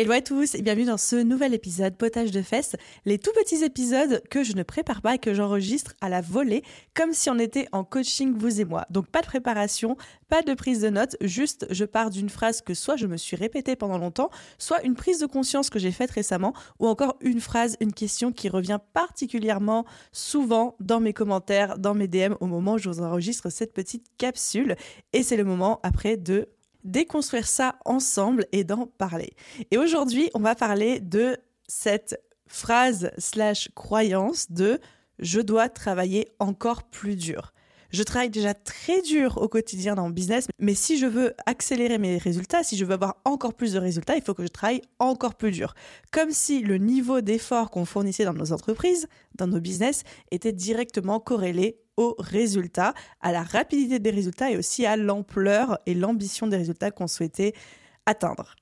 Hello à tous et bienvenue dans ce nouvel épisode Potage de fesses, les tout petits épisodes que je ne prépare pas et que j'enregistre à la volée, comme si on était en coaching vous et moi. Donc pas de préparation, pas de prise de notes, juste je pars d'une phrase que soit je me suis répétée pendant longtemps, soit une prise de conscience que j'ai faite récemment, ou encore une phrase, une question qui revient particulièrement souvent dans mes commentaires, dans mes DM au moment où je vous enregistre cette petite capsule. Et c'est le moment après de déconstruire ça ensemble et d'en parler. Et aujourd'hui, on va parler de cette phrase slash croyance de je dois travailler encore plus dur. Je travaille déjà très dur au quotidien dans mon business, mais si je veux accélérer mes résultats, si je veux avoir encore plus de résultats, il faut que je travaille encore plus dur. Comme si le niveau d'effort qu'on fournissait dans nos entreprises, dans nos business, était directement corrélé résultats, à la rapidité des résultats et aussi à l'ampleur et l'ambition des résultats qu'on souhaitait atteindre.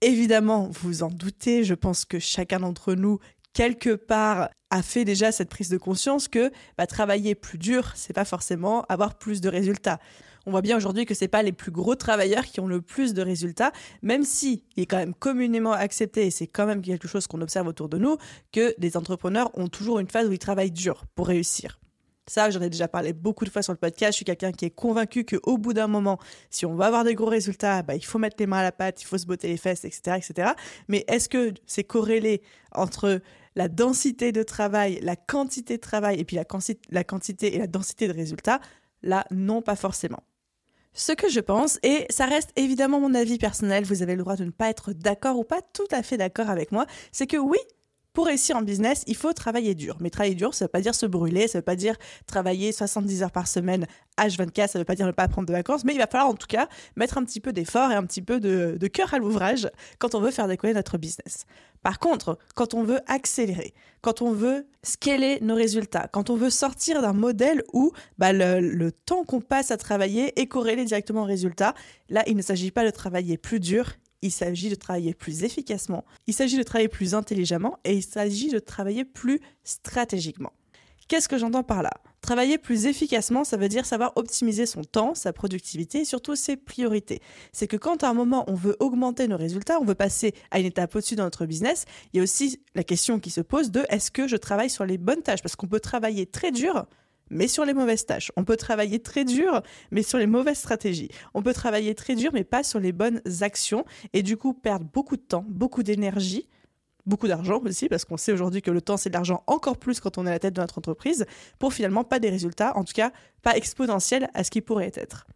Évidemment, vous en doutez, je pense que chacun d'entre nous, quelque part, a fait déjà cette prise de conscience que bah, travailler plus dur, c'est pas forcément avoir plus de résultats. On voit bien aujourd'hui que c'est pas les plus gros travailleurs qui ont le plus de résultats, même si il est quand même communément accepté et c'est quand même quelque chose qu'on observe autour de nous que les entrepreneurs ont toujours une phase où ils travaillent dur pour réussir. Ça, j'en ai déjà parlé beaucoup de fois sur le podcast. Je suis quelqu'un qui est convaincu qu'au bout d'un moment, si on va avoir des gros résultats, bah, il faut mettre les mains à la pâte, il faut se botter les fesses, etc., etc. Mais est-ce que c'est corrélé entre la densité de travail, la quantité de travail et puis la, la quantité et la densité de résultats? Là, non, pas forcément. Ce que je pense, et ça reste évidemment mon avis personnel, vous avez le droit de ne pas être d'accord ou pas tout à fait d'accord avec moi, c'est que oui, pour réussir en business, il faut travailler dur. Mais travailler dur, ça ne veut pas dire se brûler, ça ne veut pas dire travailler 70 heures par semaine, H24, ça ne veut pas dire ne pas prendre de vacances, mais il va falloir en tout cas mettre un petit peu d'effort et un petit peu de, cœur à l'ouvrage quand on veut faire décoller notre business. Par contre, quand on veut accélérer, quand on veut scaler nos résultats, quand on veut sortir d'un modèle où bah, le, temps qu'on passe à travailler est corrélé directement au résultat, là, il ne s'agit pas de travailler plus dur, il s'agit de travailler plus efficacement, il s'agit de travailler plus intelligemment et il s'agit de travailler plus stratégiquement. Qu'est-ce que j'entends par là? Travailler plus efficacement, ça veut dire savoir optimiser son temps, sa productivité et surtout ses priorités. C'est que quand à un moment on veut augmenter nos résultats, on veut passer à une étape au-dessus dans notre business, il y a aussi la question qui se pose de est-ce que je travaille sur les bonnes tâches? Parce qu'on peut travailler très dur, mais sur les mauvaises tâches. On peut travailler très dur, mais sur les mauvaises stratégies. On peut travailler très dur, mais pas sur les bonnes actions, et du coup perdre beaucoup de temps, beaucoup d'énergie, beaucoup d'argent aussi, parce qu'on sait aujourd'hui que le temps c'est de l'argent encore plus quand on est à la tête de notre entreprise, pour finalement pas des résultats, en tout cas pas exponentiels à ce qui pourrait être.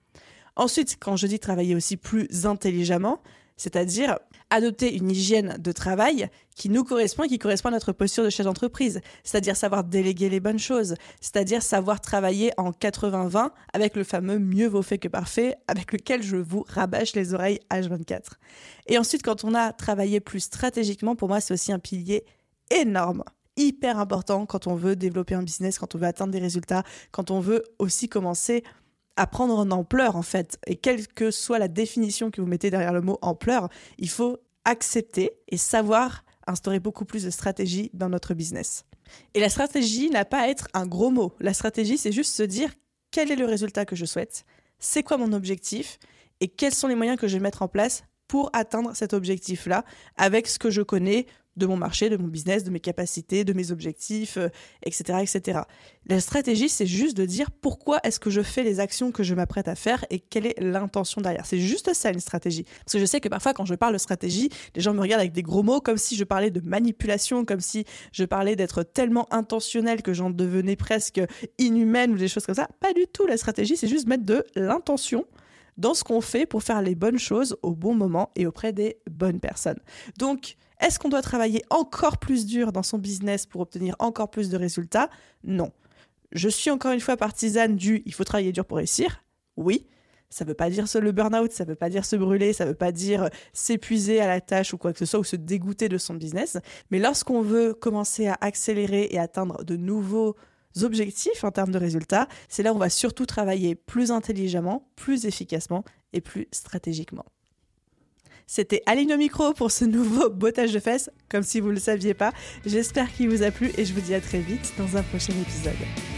Ensuite, quand je dis travailler aussi plus intelligemment, c'est-à-dire adopter une hygiène de travail qui nous correspond et qui correspond à notre posture de chef d'entreprise, c'est-à-dire savoir déléguer les bonnes choses, c'est-à-dire savoir travailler en 80-20 avec le fameux mieux vaut fait que parfait avec lequel je vous rabâche les oreilles H24. Et ensuite, quand on a travaillé plus stratégiquement, pour moi, c'est aussi un pilier énorme hyper important quand on veut développer un business, quand on veut atteindre des résultats, quand on veut aussi commencer à prendre en ampleur en fait. Et quelle que soit la définition que vous mettez derrière le mot ampleur, il faut accepter et savoir instaurer beaucoup plus de stratégie dans notre business. Et la stratégie n'a pas à être un gros mot. La stratégie, c'est juste se dire quel est le résultat que je souhaite, c'est quoi mon objectif? Et quels sont les moyens que je vais mettre en place pour atteindre cet objectif-là avec ce que je connais de mon marché, de mon business, de mes capacités, de mes objectifs, etc., euh, etc. La stratégie, c'est juste de dire pourquoi est-ce que je fais les actions que je m'apprête à faire et quelle est l'intention derrière. C'est juste ça une stratégie. Parce que je sais que parfois quand je parle de stratégie, les gens me regardent avec des gros mots comme si je parlais de manipulation, comme si je parlais d'être tellement intentionnel que j'en devenais presque inhumaine ou des choses comme ça. Pas du tout. La stratégie, c'est juste mettre de l'intention dans ce qu'on fait pour faire les bonnes choses au bon moment et auprès des bonnes personnes. Donc, est-ce qu'on doit travailler encore plus dur dans son business pour obtenir encore plus de résultats? Non. Je suis encore une fois partisane du il faut travailler dur pour réussir. Oui. Ça veut pas dire se le burn-out, ça veut pas dire se brûler, ça veut pas dire s'épuiser à la tâche ou quoi que ce soit, ou se dégoûter de son business. Mais lorsqu'on veut commencer à accélérer et atteindre de nouveaux objectifs en termes de résultats, c'est là où on va surtout travailler plus intelligemment, plus efficacement et plus stratégiquement. C'était Aline au micro pour ce nouveau bottage de fesses, comme si vous ne le saviez pas. J'espère qu'il vous a plu et je vous dis à très vite dans un prochain épisode.